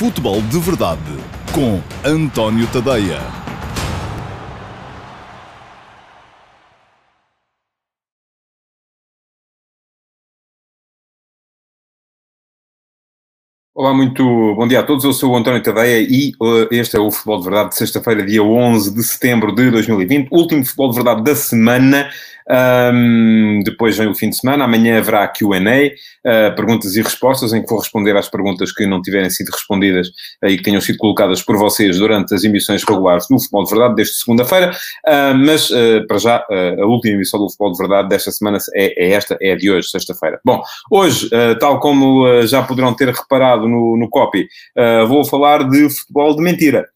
Futebol de Verdade com António Tadeia. Olá, muito bom dia a todos. Eu sou o António Tadeia e uh, este é o Futebol de Verdade de sexta-feira, dia 11 de setembro de 2020. Último Futebol de Verdade da semana. Um, depois vem o fim de semana, amanhã haverá QA, uh, perguntas e respostas, em que vou responder às perguntas que não tiverem sido respondidas uh, e que tenham sido colocadas por vocês durante as emissões regulares do Futebol de Verdade desta segunda-feira. Uh, mas, para já, a última emissão do Futebol de Verdade desta semana é, é esta, é a de hoje, sexta-feira. Bom, hoje, tal como já poderão ter reparado no, no copy, vou falar de futebol de mentira.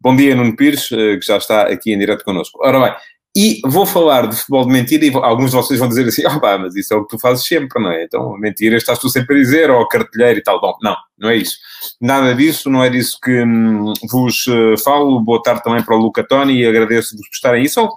Bom dia, Nuno Pires, que já está aqui em direto connosco. Ora bem, e vou falar de futebol de mentira e alguns de vocês vão dizer assim, pá, mas isso é o que tu fazes sempre, não é? Então, mentira estás tu sempre a dizer, ou cartilheiro e tal. Bom, não, não é isso. Nada disso, não é disso que hum, vos uh, falo. Boa tarde também para o Luca Toni e agradeço-vos por estarem aí. São,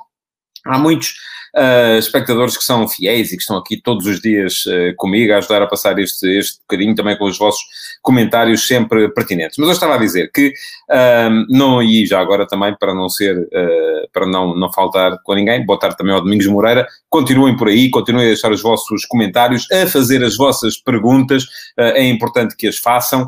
há muitos uh, espectadores que são fiéis e que estão aqui todos os dias uh, comigo a ajudar a passar este, este bocadinho também com os vossos comentários sempre pertinentes. Mas eu estava a dizer que, uh, não, e já agora também para não ser, uh, para não, não faltar com ninguém, boa tarde também ao Domingos Moreira, continuem por aí, continuem a deixar os vossos comentários, a fazer as vossas perguntas, é importante que as façam,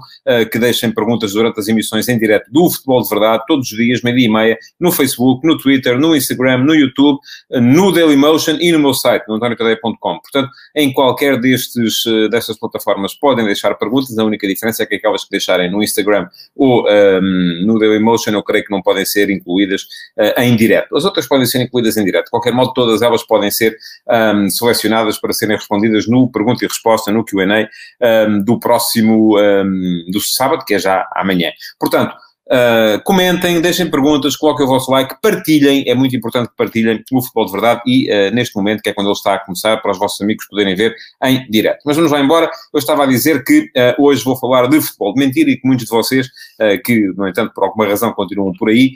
que deixem perguntas durante as emissões em direto do Futebol de Verdade, todos os dias, meio-dia e meia, no Facebook, no Twitter, no Instagram, no YouTube, no Daily Dailymotion e no meu site, no antoniocadeia.com. Portanto, em qualquer destes, uh, destas plataformas podem deixar perguntas, a única diferença é que aquelas que deixarem no Instagram ou um, ehm, no Dailymotion eu creio que não podem ser incluídas uh, em direto. As outras podem ser incluídas em direto. De qualquer modo, todas elas podem ser um, ehm, selecionadas para serem respondidas no pergunta e resposta, no Q&A um, ehm, do próximo, do sábado, que é já amanhã. Portanto, Uh, comentem, deixem perguntas, coloquem o vosso like, partilhem, é muito importante que partilhem o Futebol de Verdade e uh, neste momento, que é quando ele está a começar, para os vossos amigos poderem ver em direto. Mas vamos lá embora, eu estava a dizer que uh, hoje vou falar de futebol de mentira e que muitos de vocês, que no entanto por alguma razão continuam por aí,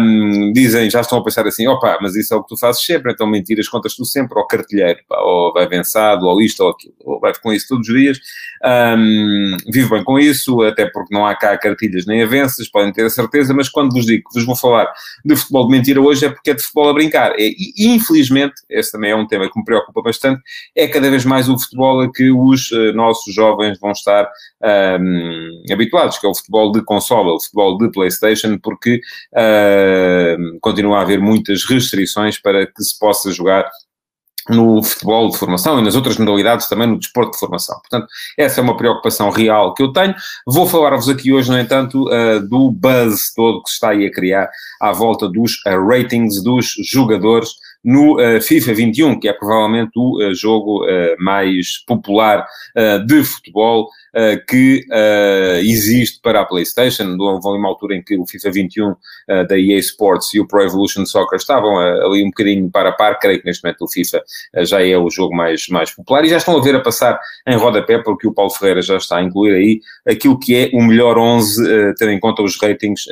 um, dizem, já estão a pensar assim, opa, mas isso é o que tu fazes sempre, então mentiras contas tu sempre ao cartilheiro, pá, ou vai vencido, ou isto ou aquilo, ou vai com isso todos os dias, um, vivo bem com isso, até porque não há cá cartilhas nem avanças, podem ter a certeza, mas quando vos digo que vos vou falar de futebol de mentira hoje é porque é de futebol a brincar. E, e infelizmente, esse também é um tema que me preocupa bastante, é cada vez mais o futebol a que os uh, nossos jovens vão estar um, habituados, que é o futebol de consola, o futebol de Playstation, porque uh, continua a haver muitas restrições para que se possa jogar no futebol de formação e nas outras modalidades também no desporto de formação. Portanto, essa é uma preocupação real que eu tenho. Vou falar-vos aqui hoje, no entanto, uh, do buzz todo que se está aí a criar à volta dos uh, ratings dos jogadores no uh, FIFA 21, que é provavelmente o jogo mais popular de futebol que existe para a PlayStation. Houve uma altura em que o FIFA 21 da EA Sports e o Pro Evolution Soccer estavam ali um bocadinho para a par. Creio que neste momento o FIFA já é o jogo mais, mais popular e já estão a ver a passar em rodapé, porque o Paulo Ferreira já está a incluir aí aquilo que é o melhor 11, tendo em conta os ratings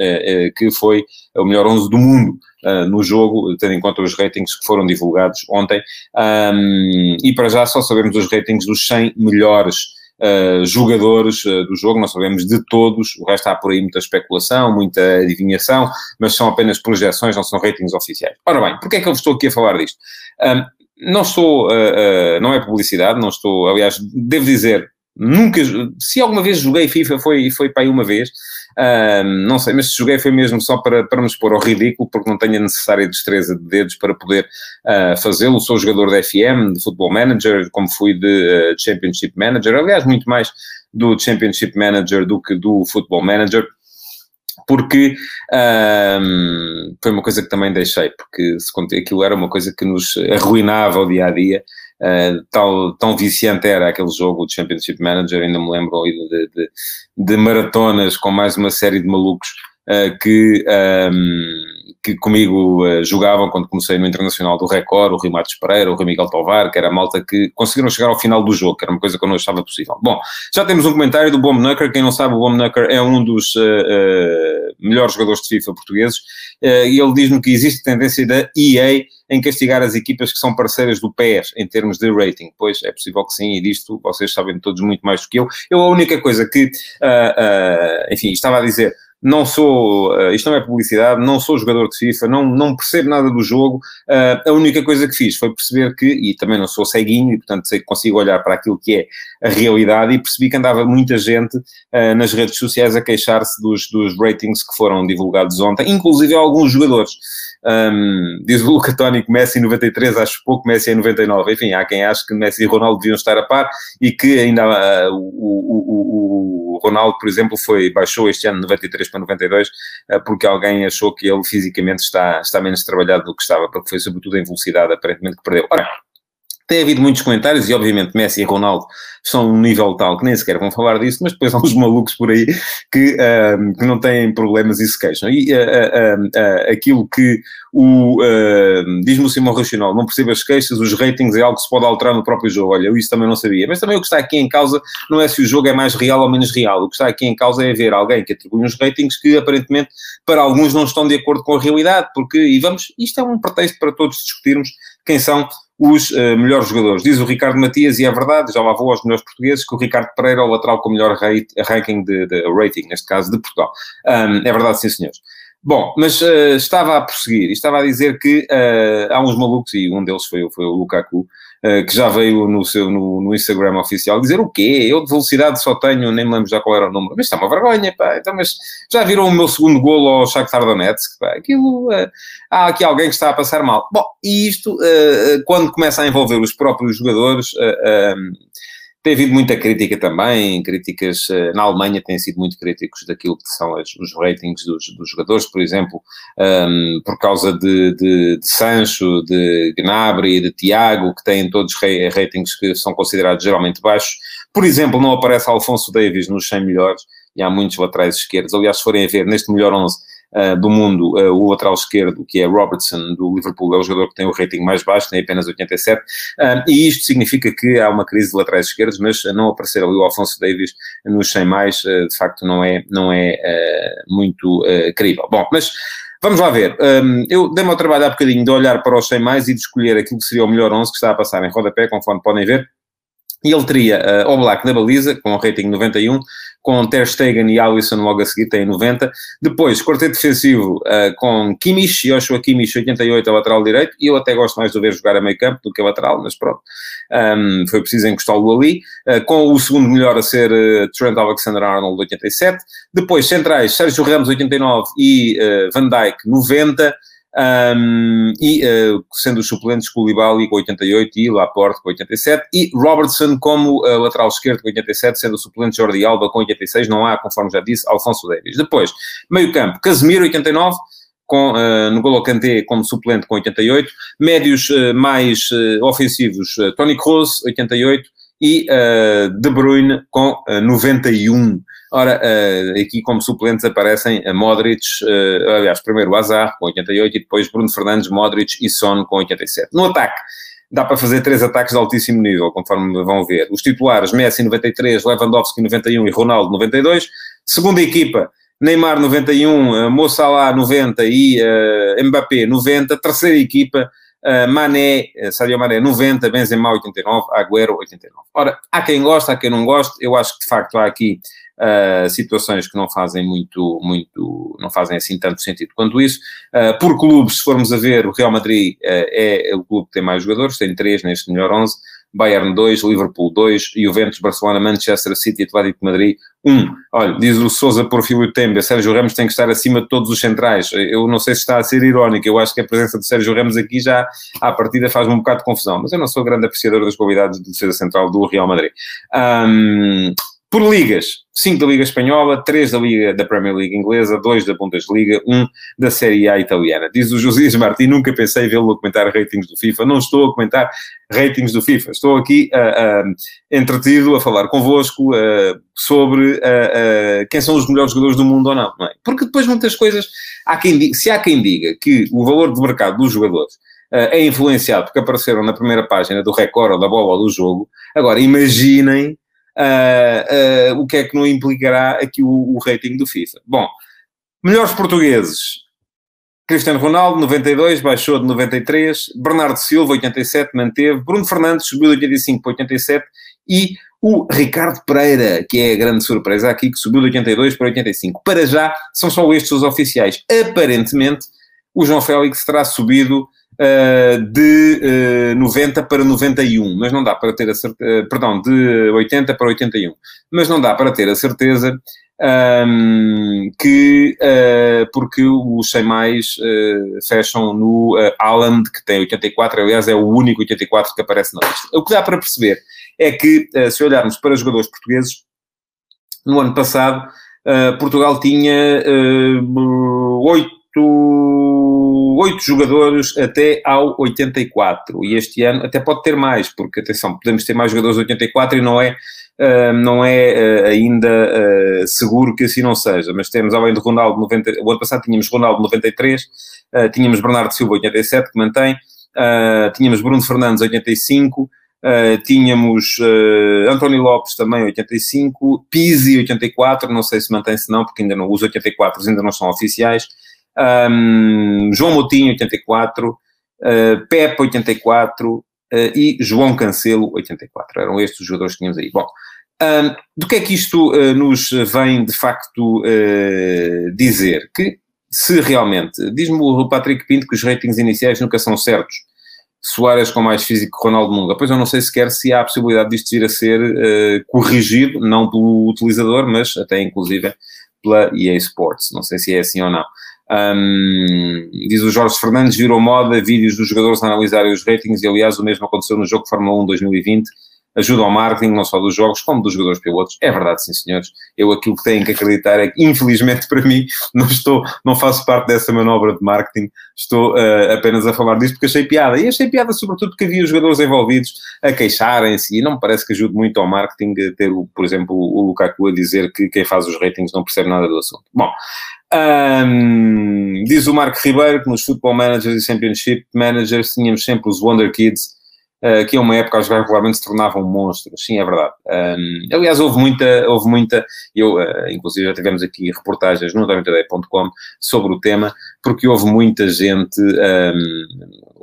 que foi o melhor 11 do mundo uh, no jogo, tendo em conta os ratings que foram divulgados ontem. Um, e para já só sabemos os ratings dos 100 melhores Uh, jogadores uh, do jogo, não sabemos de todos, o resto há por aí muita especulação, muita adivinhação, mas são apenas projeções, não são ratings oficiais. Ora bem, porquê é que eu estou aqui a falar disto? Um, não estou, uh, não é publicidade, não estou, aliás, devo dizer, nunca, se alguma vez joguei FIFA foi, foi para aí uma vez, Uh, não sei, mas joguei foi mesmo só para, para me expor ao ridículo, porque não tenho a necessária destreza de dedos para poder uh, fazê-lo. Sou jogador de FM, de Football Manager, como fui de uh, Championship Manager, aliás, muito mais do Championship Manager do que do Football Manager porque um, foi uma coisa que também deixei, porque se aquilo era uma coisa que nos arruinava o dia a dia, uh, tal, tão viciante era aquele jogo, o Championship Manager, ainda me lembro de, de, de maratonas com mais uma série de malucos uh, que um, que comigo uh, jogavam quando comecei no Internacional do Record, o Rui Matos Pereira, o Rui Miguel Tovar, que era a malta que conseguiram chegar ao final do jogo, que era uma coisa que eu não achava possível. Bom, já temos um comentário do Bomb Nucker, quem não sabe, o Bomb Nucker é um dos uh, melhores jogadores de FIFA portugueses, e ele diz-me que existe tendência da EA em castigar as equipas que são parceiras do PES em termos de rating. Pois é possível que sim, e disto vocês sabem todos muito mais do que eu. Eu a única coisa que, enfim, estava a dizer não sou, uh, isto não é publicidade, não sou jogador de FIFA, não, não percebo nada do jogo, uh, a única coisa que fiz foi perceber que, e também não sou ceguinho, e portanto sei que consigo olhar para aquilo que é a realidade, e percebi que andava muita gente uh, nas redes sociais a queixar-se dos, dos ratings que foram divulgados ontem, inclusive alguns jogadores. Um, diz o Luca Tónico, Messi 93, acho pouco, Messi é 99. Enfim, há quem ache que Messi e Ronaldo deviam estar a par e que ainda uh, o, o, o, Ronaldo, por exemplo, foi, baixou este ano 93 para 92 uh, porque alguém achou que ele fisicamente está, está menos trabalhado do que estava, porque foi sobretudo em velocidade aparentemente que perdeu. Ora, tem havido muitos comentários e, obviamente, Messi e Ronaldo são um nível tal que nem sequer vão falar disso, mas depois há uns malucos por aí que, uh, que não têm problemas e se queixam. E uh, uh, aquilo que o, diz-me o Simão Racional, não percebo as queixas, os ratings é algo que se pode alterar no próprio jogo. Olha, eu isso também não sabia. Mas também o que está aqui em causa não é se o jogo é mais real ou menos real. O que está aqui em causa é ver alguém que atribui uns ratings que aparentemente para alguns não estão de acordo com a realidade, porque, e vamos, isto é um pretexto para todos discutirmos quem são os uh, melhores jogadores. Diz o Ricardo Matias, e é verdade, já lá vou aos melhores portugueses, que o Ricardo Pereira é o lateral com o melhor rate, ranking de, de, rating, neste caso de Portugal. Um, é verdade, sim, senhores. Bom, mas uh, estava a prosseguir estava a dizer que uh, há uns malucos, e um deles foi, foi o Lukaku, que já veio no, seu, no, no, Instagram oficial dizer o quê? Eu de velocidade só tenho, nem me lembro já qual era o número, mas está uma vergonha, pá. Então, mas já viram o meu segundo golo ao Shakhtar Donetsk, pá. Aquilo, há aqui alguém que está a passar mal. Bom, e isto, quando começa a envolver os próprios jogadores tem havido muita crítica também, críticas uh, na Alemanha têm sido muito críticos daquilo que são os ratings dos, dos, jogadores, por exemplo, um, ehm, por causa de, de, de, Sancho, de Gnabry, de Tiago, que têm todos ratings que são considerados geralmente baixos. Por exemplo, não aparece Alfonso Davis nos 100 melhores, e há muitos laterais esquerdos. Aliás, se forem a ver, neste melhor 11, uh, do mundo, uh, o lateral esquerdo, que é Robertson, do Liverpool, é o jogador que tem o rating mais baixo, tem apenas 87, uh, e isto significa que há uma crise de laterais esquerdos, mas não aparecer ali o Alfonso Davis nos 100 mais, de facto não é, não é muito crível. Bom, mas... Vamos lá ver. Um, eu dei-me ao trabalho há bocadinho de olhar para os 100 mais e de escolher aquilo que seria o melhor 11 que está a passar em rodapé, conforme podem ver. E ele teria uh, Oblak na baliza, com o rating 91, com Ter Stegen e Alisson logo a seguir, tem 90. Depois, quarteto defensivo uh, com Kimmich, Joshua Kimmich, 88 a lateral direito, e eu até gosto mais de ver jogar a meio campo do que a lateral, mas pronto, um, foi preciso encostá-lo ali. Uh, com o segundo melhor a ser uh, Trent Alexander-Arnold, 87. Depois, centrais, Sérgio Ramos, 89 e Van Dijk, 90. Um, e uh, sendo os suplentes Koulibaly com 88 e Laporte com 87 e Robertson como uh, lateral esquerdo com 87, sendo o suplente Jordi Alba com 86, não há, conforme já disse, Alfonso Davis. Depois, meio campo, Casemiro 89, com, uh, no Golo Kanté como suplente com 88, médios mais ofensivos, Tony Kroos 88 e De Bruyne com 91. Ora, uh, aqui como suplentes aparecem a Modric, uh, aliás, primeiro o Azar com 88 e depois Bruno Fernandes, Modric e Son com 87. No ataque, dá para fazer três ataques de altíssimo nível, conforme vão ver. Os titulares, Messi 93, Lewandowski 91 e Ronaldo 92. Segunda equipa, Neymar 91, Mo Salah 90 e uh, Mbappé 90. Terceira equipa, Uh, Mané, Sadio Mané 90, Benzema 89, Agüero 89. Ora, há quem gosta, há quem não gosta, eu acho que de facto há aqui uh, situações que não fazem muito, muito, não fazem assim tanto sentido quanto isso. Uh, por clubes, se formos a ver, o Real Madrid uh, é o clube que tem mais jogadores, tem três neste melhor 11, Bayern 2, Liverpool 2, Juventus, Barcelona, Manchester City, Atlético Madrid 1. Um. Olha, diz o Sousa Porfílio Tembe, Sérgio Ramos tem que estar acima de todos os centrais. Eu não sei se está a ser irónico, eu acho que a presença de Sérgio Ramos aqui já, à partida, faz-me um bocado de confusão, mas eu não sou grande apreciador das qualidades de defesa central do Real Madrid. Um, Por ligas, 5 da Liga Espanhola, 3 da Liga da Premier League Inglesa, 2 da Bundesliga, 1 da Série A Italiana. Diz o Josias Martins, nunca pensei vê-lo comentar ratings do FIFA. Não estou a comentar ratings do FIFA. Estou aqui uh, uh, entretido a falar convosco uh, sobre quem são os melhores jogadores do mundo ou não, não é? Porque depois muitas coisas... Há quem diga, se há quem diga que o valor de mercado dos jogadores é influenciado porque apareceram na primeira página do Record ou da bola ou do jogo, agora imaginem uh, uh, o que é que não implicará aqui o, o, rating do FIFA. Bom, melhores portugueses. Cristiano Ronaldo, 92, baixou de 93. Bernardo Silva, 87, manteve. Bruno Fernandes subiu de 85 para 87. E o Ricardo Pereira, que é a grande surpresa aqui, que subiu de 82 para 85. Para já, são só estes os oficiais. Aparentemente, o João Félix terá subido de uh, 90 para 91, mas não dá para ter a certeza, uh, perdão, de 80 para 81, mas não dá para ter a certeza um, que, uh, porque os 100 mais uh, fecham no uh, Haaland, que tem 84, aliás é o único 84 que aparece na lista. O que dá para perceber é que, se olharmos para jogadores portugueses, no ano passado, Portugal tinha uh, 8 oito jogadores até ao 84 e este ano até pode ter mais, porque atenção, podemos ter mais jogadores 84 e não é, uh, não é uh, ainda uh, seguro que assim não seja, mas temos além do Ronaldo 90, o ano passado tínhamos Ronaldo 93, tínhamos Bernardo Silva 87 que mantém, tínhamos Bruno Fernandes 85, tínhamos António Lopes também 85, Pizzi 84, não sei se mantém-se não, porque ainda não, os 84 ainda não são oficiais, um, João Moutinho, 84, uh, Pepe, 84 uh, e João Cancelo, 84. Eram estes os jogadores que tínhamos aí. Bom, um, do que é que isto uh, nos vem de facto dizer? Que se realmente, diz-me o Patrick Pinto que os ratings iniciais nunca são certos. Soares com mais físico que Ronaldo Munga. Pois eu não sei sequer se há a possibilidade disto vir a ser corrigido, não pelo utilizador, mas até inclusive pela EA Sports. Não sei se é assim ou não. Um, diz o Jorge Fernandes, virou moda vídeos dos jogadores a analisarem os ratings e aliás o mesmo aconteceu no jogo Fórmula 1 2020 ajuda ao marketing, não só dos jogos, como dos jogadores pilotos. É verdade, sim, senhores. Eu aquilo que tenho que acreditar é que, infelizmente para mim, não estou, não faço parte dessa manobra de marketing, estou uh, apenas a falar disto porque achei piada. E achei piada sobretudo porque havia os jogadores envolvidos a queixarem-se e não me parece que ajude muito ao marketing ter, por exemplo, o Lukaku a dizer que quem faz os ratings não percebe nada do assunto. Bom, um, diz o Marco Ribeiro que nos Football Managers e Championship Managers tínhamos sempre os Wonder Kids uh, que a uma época a jogar regularmente se tornavam monstros, sim, é verdade. Um, aliás, houve muita, houve muita, eu, uh, inclusive já tivemos aqui reportagens no 90day.com sobre o tema, porque houve muita gente, um,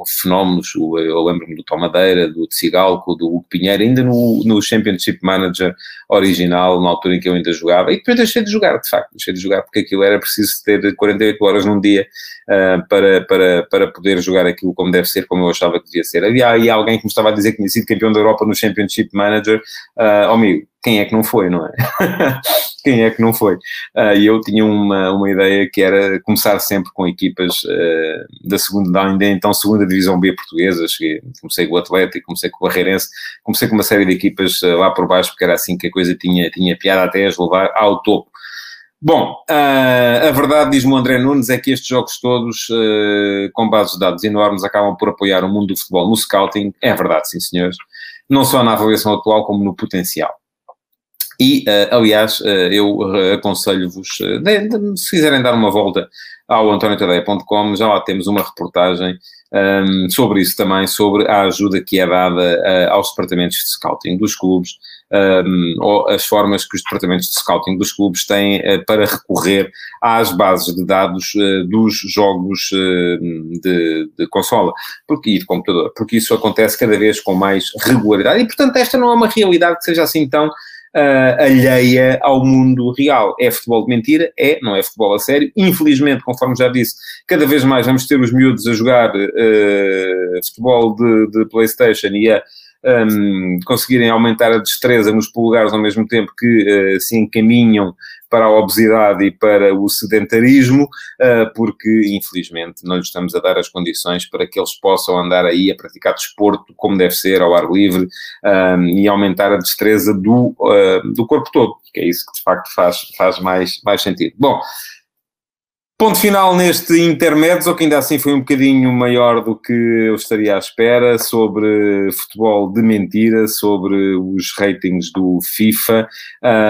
fenómenos, eu lembro-me do Tom Madeira, do Tsigalco, do Hugo Pinheiro, ainda no, no Championship Manager original, na altura em que eu ainda jogava, e depois deixei de jogar, de facto, deixei de jogar porque aquilo era preciso ter 48 horas num dia uh, para, para, para poder jogar aquilo como deve ser, como eu achava que devia ser. Havia aí alguém que me estava a dizer que tinha sido campeão da Europa no Championship Manager, uh, amigo, quem é que não foi, não é? quem é que não foi? Uh, e eu tinha uma, uma ideia que era começar sempre com equipas uh, da segunda, ainda então segunda divisão B portuguesa, cheguei, comecei com o Atlético, comecei com o Barreirense, comecei com uma série de equipas uh, lá por baixo, porque era assim que a coisa tinha, tinha piada até as levar ao topo. Bom, uh, a verdade, diz-me o André Nunes, é que estes jogos todos, com bases de dados enormes, acabam por apoiar o mundo do futebol no scouting. É verdade, sim, senhores. Não só na avaliação atual, como no potencial. E, uh, aliás, eu aconselho-vos, se quiserem dar uma volta ao antoniotadeia.com, já lá temos uma reportagem um, sobre isso também, sobre a ajuda que é dada aos departamentos de scouting dos clubes um, ou as formas que os departamentos de scouting dos clubes têm uh, para recorrer às bases de dados uh, dos jogos uh, de, de, consola. Porque, e de computador, porque isso acontece cada vez com mais regularidade. E, portanto, esta não é uma realidade que seja assim tão Uh, alheia ao mundo real. É futebol de mentira? É, não é futebol a sério. Infelizmente, conforme já disse, cada vez mais vamos ter os miúdos a jogar uh, futebol de, de, PlayStation e a um, conseguirem aumentar a destreza nos polegares ao mesmo tempo que uh, se encaminham para a obesidade e para o sedentarismo, uh, porque infelizmente não lhes estamos a dar as condições para que eles possam andar aí a praticar desporto como deve ser, ao ar livre, um, e aumentar a destreza do, uh, do corpo todo, que é isso que de facto faz, faz mais, mais sentido. Bom, Ponto final neste intermédio, que ainda assim foi um bocadinho maior do que eu estaria à espera, sobre futebol de mentira, sobre os ratings do FIFA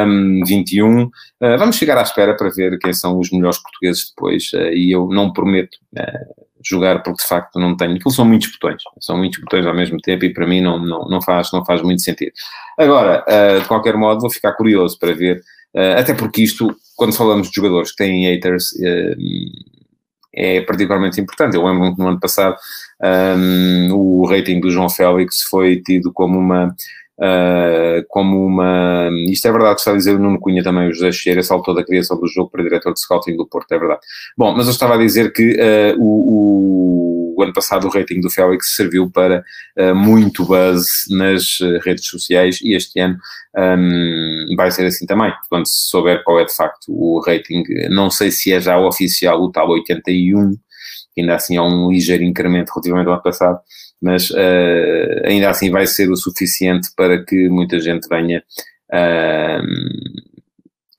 um, 21. Uh, vamos chegar à espera para ver quem são os melhores portugueses depois, uh, e eu não prometo uh, jogar porque de facto não tenho. Aquilo são muitos botões, são muitos botões ao mesmo tempo e para mim não, não, não, faz, não faz muito sentido. Agora, de qualquer modo, vou ficar curioso para ver, até porque isto quando falamos de jogadores que têm haters, eh, é particularmente importante. Eu lembro-me que no ano passado um, o rating do João Félix foi tido como uma. Uh, como uma. Isto é verdade, está a dizer o Nuno Cunha também, o José Cheira saltou da criação do jogo para diretor de scouting do Porto, é verdade. Bom, mas eu estava a dizer que uh, o, o o ano passado o rating do Félix serviu para uh, muito buzz nas uh, redes sociais e este ano um, vai ser assim também, quando se souber qual é de facto o rating, não sei se é já o oficial o tal 81, que ainda assim é um ligeiro incremento relativamente ao ano passado, mas uh, ainda assim vai ser o suficiente para que muita gente venha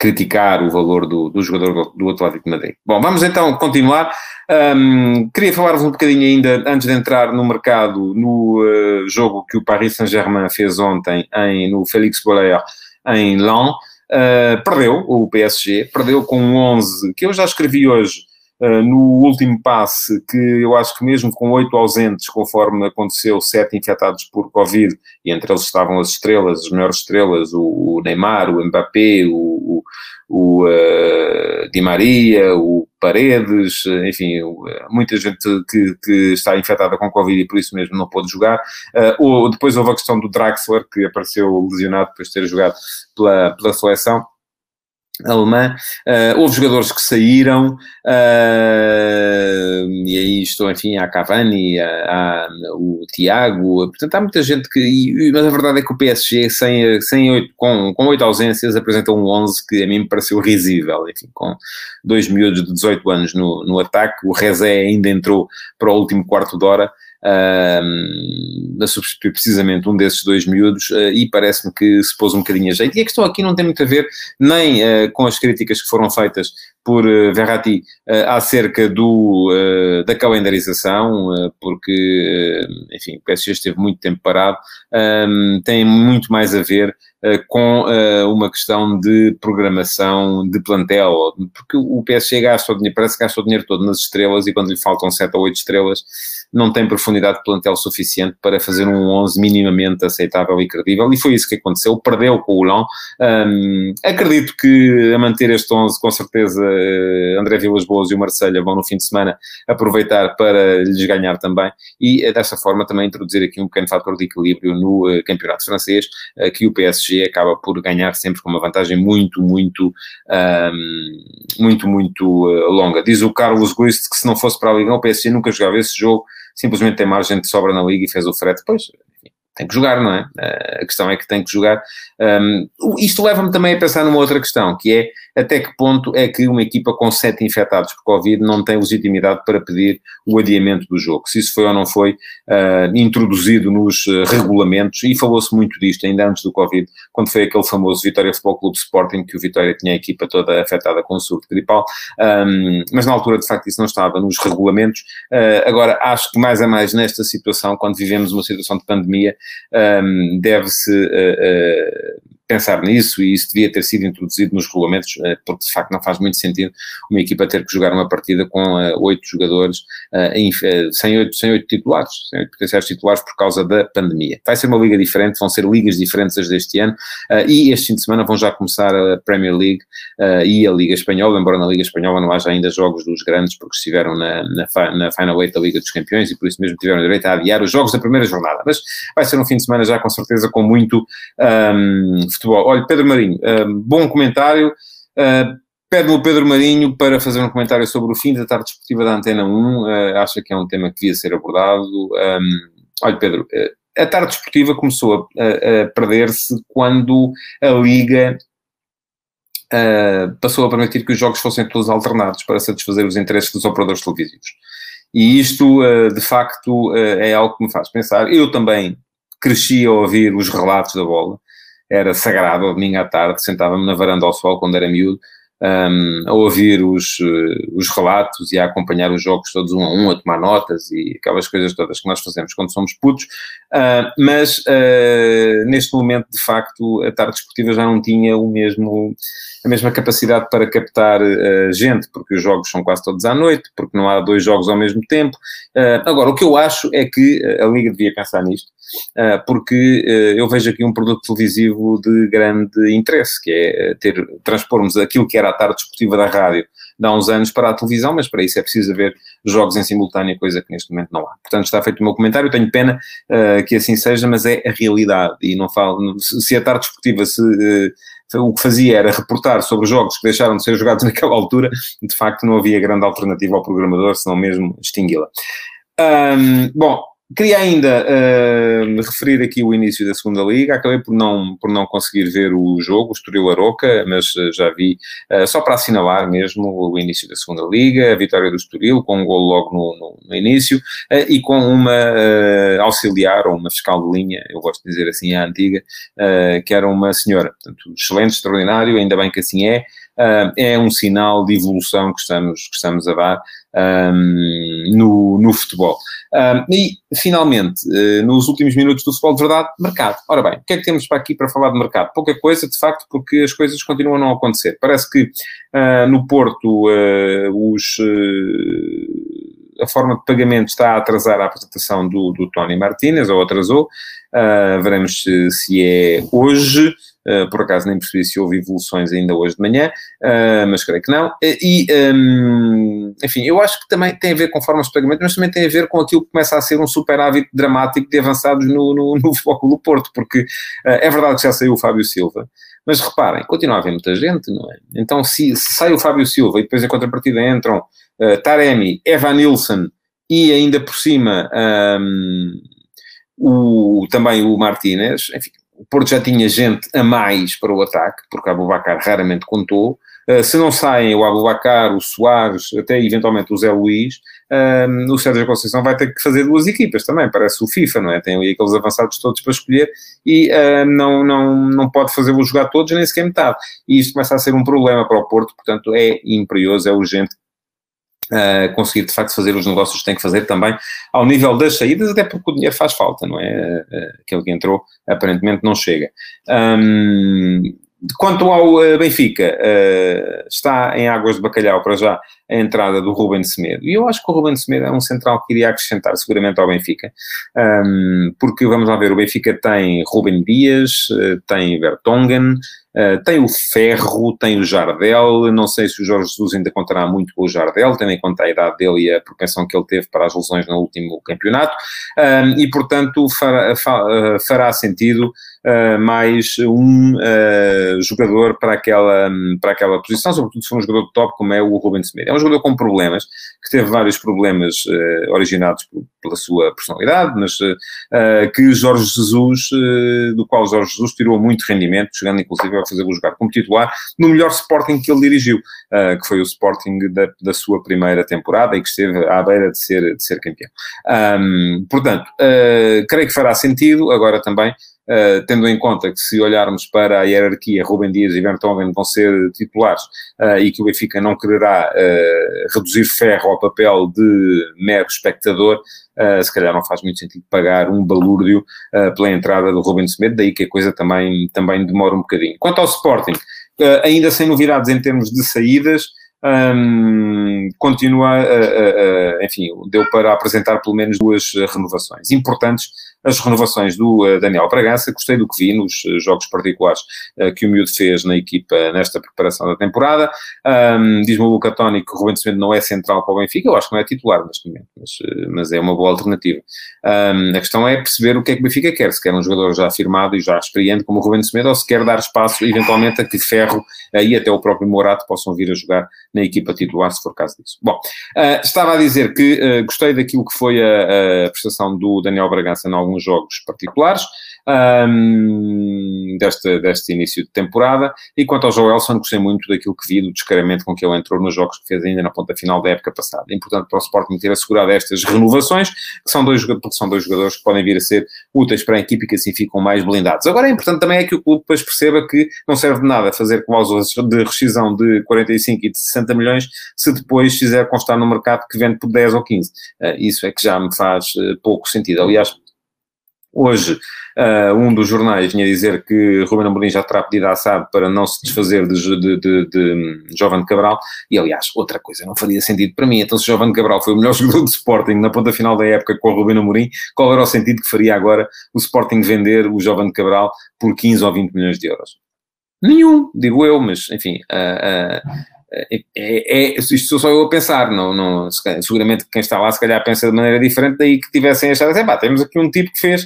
criticar o valor do, do jogador do Atlético de Madrid. Bom, vamos então continuar. Um, queria falar-vos um bocadinho ainda, antes de entrar no mercado, no uh, jogo que o Paris Saint-Germain fez ontem em, no Félix Bollaert em Lyon. Uh, perdeu o PSG, perdeu com um 11 que eu já escrevi hoje Uh, no último passe, que eu acho que mesmo com oito ausentes, conforme aconteceu, sete infectados por Covid, e entre eles estavam as estrelas, as melhores estrelas, o, o Neymar, o Mbappé, o, o, o uh, Di Maria, o Paredes, enfim, muita gente que, que, está infectada com Covid e por isso mesmo não pôde jogar. Uh, ou, depois houve a questão do Draxler, que apareceu lesionado depois de ter jogado pela, pela seleção alemã. Uh, houve jogadores que saíram, uh, e aí estou, enfim, a Cavani, a, o Tiago, portanto há muita gente que, e, mas a verdade é que o PSG, sem, sem com, com oito ausências, apresenta um 11 que a mim me pareceu risível, enfim, com dois miúdos de 18 anos no, no ataque, o Rezé ainda entrou para o último quarto de hora, uh, a substituir precisamente um desses dois miúdos uh, e parece-me que se pôs um bocadinho a jeito. E a questão aqui não tem muito a ver nem uh, com as críticas que foram feitas por uh, Verratti uh, acerca do, uh, da calendarização, porque, enfim, o PSG esteve muito tempo parado, um, tem muito mais a ver com uma questão de programação de plantel, porque o PSG gasta o dinheiro, parece que gasta o dinheiro todo nas estrelas e quando lhe faltam 7 ou 8 estrelas, não tem profundidade de plantel suficiente para fazer um 11 minimamente aceitável e credível, e foi isso que aconteceu, perdeu com o Lyon. Um, acredito que a manter este 11, com certeza, eh, André Vilas Boas e o Marselha vão no fim de semana aproveitar para lhes ganhar também, e eh, dessa forma também introduzir aqui um pequeno fator de equilíbrio no uh, campeonato francês, que o PSG acaba por ganhar sempre com uma vantagem muito, muito, muito, muito longa. Diz o Carlos Guist que se não fosse para a Liga, o PSG nunca jogava esse jogo simplesmente tem margem de sobra na liga e fez o frete, depois tem que jogar, não é? A questão é que tem que jogar. Um, isto leva-me também a pensar numa outra questão, que é até que ponto é que uma equipa com sete infectados por Covid não tem legitimidade para pedir o adiamento do jogo, se isso foi ou não foi uh, introduzido nos uh, regulamentos, e falou-se muito disto ainda antes do Covid, quando foi aquele famoso Vitória Futebol Clube Sporting, que o Vitória tinha a equipa toda afetada com o surto gripal, um, mas na altura de facto isso não estava nos regulamentos, uh, agora acho que mais a mais nesta situação, quando vivemos uma situação de pandemia, um, deve-se pensar nisso e isso devia ter sido introduzido nos regulamentos, eh, porque de facto não faz muito sentido uma equipa ter que jogar uma partida com eh, oito jogadores eh, sem oito, sem oito titulares, sem oito potenciais titulares por causa da pandemia. Vai ser uma liga diferente, vão ser ligas diferentes as deste ano e este fim de semana vão já começar a Premier League e a Liga Espanhola, embora na Liga Espanhola não haja ainda jogos dos grandes, porque estiveram na, na, na Final Eight da Liga dos Campeões e por isso mesmo tiveram direito a adiar os jogos da primeira jornada. Mas vai ser um fim de semana já com certeza com muito um, futebol. Olha, Pedro Marinho, uh, bom comentário. Uh, Pede-me o Pedro Marinho para fazer um comentário sobre o fim da tarde desportiva da Antena 1. Uh, ah, acha que é um tema que devia ser abordado. Um, olha, Pedro, a tarde desportiva começou a, a, a perder-se quando a Liga uh, passou a permitir que os jogos fossem todos alternados para satisfazer os interesses dos operadores televisivos. E isto, uh, de facto, uh, é algo que me faz pensar. Eu também cresci a ouvir os relatos da bola, era sagrado, domingo à tarde, sentava-me na varanda ao sol quando era miúdo, um, a ouvir os, os relatos e a acompanhar os jogos todos um a um, a tomar notas e aquelas coisas todas que nós fazemos quando somos putos, uh, mas uh, neste momento, de facto, a tarde desportiva já não tinha o mesmo a mesma capacidade para captar uh, gente, porque os jogos são quase todos à noite, porque não há dois jogos ao mesmo tempo. Agora, o que eu acho é que a Liga devia pensar nisto, porque eu vejo aqui um produto televisivo de grande interesse, que é ter, transpormos aquilo que era a tarde desportiva da rádio de há uns anos para a televisão, mas para isso é preciso haver jogos em simultâneo, coisa que neste momento não há. Portanto, está feito o meu comentário, tenho pena que assim seja, mas é a realidade, e não falo, se a tarde desportiva se o que fazia era reportar sobre jogos que deixaram de ser jogados naquela altura, de facto não havia grande alternativa ao programador, senão mesmo extingui-la. Um, bom, Queria ainda uh, referir aqui o início da segunda liga. Acabei por não, por não conseguir ver o jogo, o Estoril Aroca, mas uh, já vi, uh, só para assinalar mesmo o início da segunda liga, a vitória do Estoril, com um gol logo no, no, no início, e com uma auxiliar, ou uma fiscal de linha, eu gosto de dizer assim, a antiga, que era uma senhora. Portanto, excelente, extraordinário, ainda bem que assim é. é um sinal de evolução que estamos, que estamos a dar um, no, no futebol. Um, e, finalmente, uh, nos últimos minutos do futebol de verdade, mercado. Ora bem, o que é que temos para aqui para falar de mercado? Pouca coisa, de facto, porque as coisas continuam a não acontecer. Parece que uh, no Porto uh, os, a forma de pagamento está a atrasar a apresentação do, do Tony Martinez, ou atrasou. veremos se, se é hoje. Uh, por acaso nem percebi se houve evoluções ainda hoje de manhã, uh, mas creio que não. Uh, e, um, enfim, eu acho que também tem a ver com formas de pagamento, mas também tem a ver com aquilo que começa a ser um superávit dramático de avançados no, no, no do Porto, porque é verdade que já saiu o Fábio Silva, mas reparem, continua a haver muita gente, não é? Então, se, se sai o Fábio Silva e depois em contrapartida entram Taremi, Evan Nilsson e ainda por cima um, o, também o Martínez, enfim, o Porto já tinha gente a mais para o ataque, porque o Abubacar raramente contou. Uh, se não saem o Abubacar, o Soares, até eventualmente o Zé Luís, uh, o Sérgio Conceição vai ter que fazer duas equipas também, parece o FIFA, não é? Tem ali aqueles avançados todos para escolher e uh, não, não, não pode fazê-los jogar todos, nem sequer metade. E isto começa a ser um problema para o Porto, portanto é imperioso, é urgente Uh, conseguir de facto fazer os negócios que tem que fazer também ao nível das saídas, até porque o dinheiro faz falta, não é? Uh, aquele que entrou aparentemente não chega. Um, quanto ao uh, Benfica, está em águas de bacalhau para já a entrada do Ruben Semedo. E eu acho que o Ruben Semedo é um central que iria acrescentar seguramente ao Benfica, um, porque vamos lá ver, o Benfica tem Ruben Dias, tem Vertonghen, Uh, tem o Ferro, tem o Jardel, não sei se o Jorge Jesus ainda contará muito com o Jardel, tendo em conta a idade dele e a propensão que ele teve para as lesões no último campeonato, e portanto fará, eh, fará sentido uh, mais um jogador para aquela, para aquela posição, sobretudo se for um jogador de top como é o Ruben Semedo. É um jogador com problemas, que teve vários problemas originados pela sua personalidade, mas que Jorge Jesus, do qual Jorge Jesus tirou muito rendimento, chegando inclusive vai fazê-lo jogar como titular no melhor Sporting que ele dirigiu, uh, que foi o Sporting da, da, sua primeira temporada e que esteve à beira de ser, de ser campeão. Um, portanto, uh, creio que fará sentido, agora também, Uh, tendo em conta que se olharmos para a hierarquia, Rubem Dias e Vertonghen vão ser titulares uh, e que o Benfica não quererá uh, reduzir ferro ao papel de mero espectador, se calhar não faz muito sentido pagar um balúrdio pela entrada do Rubem Semedo, daí que a coisa também, também demora um bocadinho. Quanto ao Sporting, ainda sem novidades em termos de saídas, um, continua, enfim, deu para apresentar pelo menos duas renovações importantes as renovações do uh, Daniel Bragança, gostei do que vi nos uh, jogos particulares uh, que o Miúdo fez na equipa nesta preparação da temporada. Um, Diz-me o Luca Toni que o Rubens Semedo não é central para o Benfica, eu acho que não é titular neste momento, mas, mas é uma boa alternativa. Um, a questão é perceber o que é que o Benfica quer, se quer um jogador já afirmado e já experiente como o Rubens Semedo ou se quer dar espaço eventualmente a que Ferro e até o próprio Morato possam vir a jogar na equipa titular, se for caso disso. Bom, estava a dizer que gostei daquilo que foi a, a prestação do Daniel Bragança em alguns jogos particulares um, deste, deste início de temporada. E quanto ao Joelson, gostei muito daquilo que vi, do descaramento com que ele entrou nos jogos que fez ainda na ponta final da época passada. É importante para o Sporting ter assegurado estas renovações, que são dois, porque são dois jogadores que podem vir a ser úteis para a equipe e que assim ficam mais blindados. Agora é importante também é que o clube depois perceba que não serve de nada fazer cláusulas de rescisão de 45 e de 60 milhões se depois fizer constar no mercado que vende por 10 ou 15. Uh, isso é que já me faz uh, pouco sentido. Aliás, Hoje, uh, um dos jornais vinha dizer que Ruben Amorim já terá pedido à SAD para não se desfazer de, de, de, de Jovem Cabral, e aliás, outra coisa não faria sentido para mim. Então, se Jovem Cabral foi o melhor jogador do Sporting na ponta final da época com o Ruben Amorim, qual era o sentido que faria agora o Sporting vender o Jovem Cabral por 15 ou 20 milhões de euros? Nenhum, digo eu, mas enfim. Uh, uh, é, é, isto sou só eu a pensar, não, não, seguramente quem está lá se calhar pensa de maneira diferente, daí que tivessem achado assim, pá, temos aqui um tipo que fez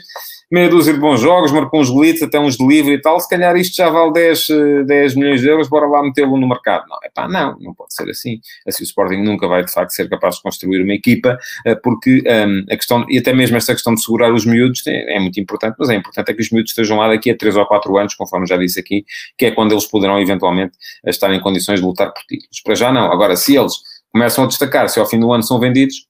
meia dúzia de bons jogos, marcou uns golitos, até uns delivery e tal, se calhar isto já vale 10, 10 eh, milhões de euros, bora lá metê-lo no mercado. Não, é pá, não, não pode ser assim. Assim o Sporting nunca vai de facto ser capaz de construir uma equipa, eh, porque um, ehm, a questão, e até mesmo esta questão de segurar os miúdos é, é, muito importante, mas é importante é que os miúdos estejam lá daqui a 3 ou 4 anos, conforme já disse aqui, que é quando eles poderão eventualmente estar em condições de lutar por títulos. Para já não. Agora, se eles começam a destacar, se ao fim do ano são vendidos,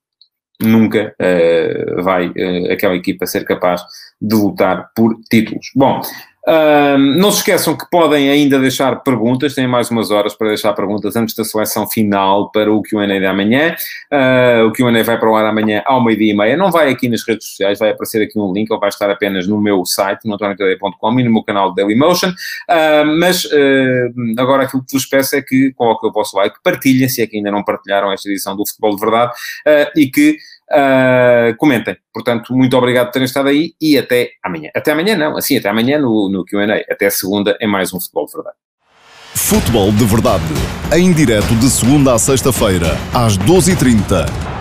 nunca uh, vai uh, aquela equipa ser capaz de lutar por títulos. Bom, uh, não se esqueçam que podem ainda deixar perguntas, têm mais umas horas para deixar perguntas antes da seleção final para o QA de amanhã. Uh, o QA vai para o ar amanhã ao meio-dia e meia. Não vai aqui nas redes sociais, vai aparecer aqui um link, ou vai estar apenas no meu site, no antoniotadeia.com e no meu canal Dailymotion. Uh, mas agora aquilo que vos peço é que coloquem o vosso like, partilhem, se é que ainda não partilharam esta edição do Futebol de Verdade, e que Uh, comentem. Portanto, muito obrigado por terem estado aí e até amanhã. Até amanhã não, assim, até amanhã no, no Q&A. Até segunda é mais um Futebol de Verdade. Futebol de Verdade, em direto de segunda a sexta-feira, às 12h30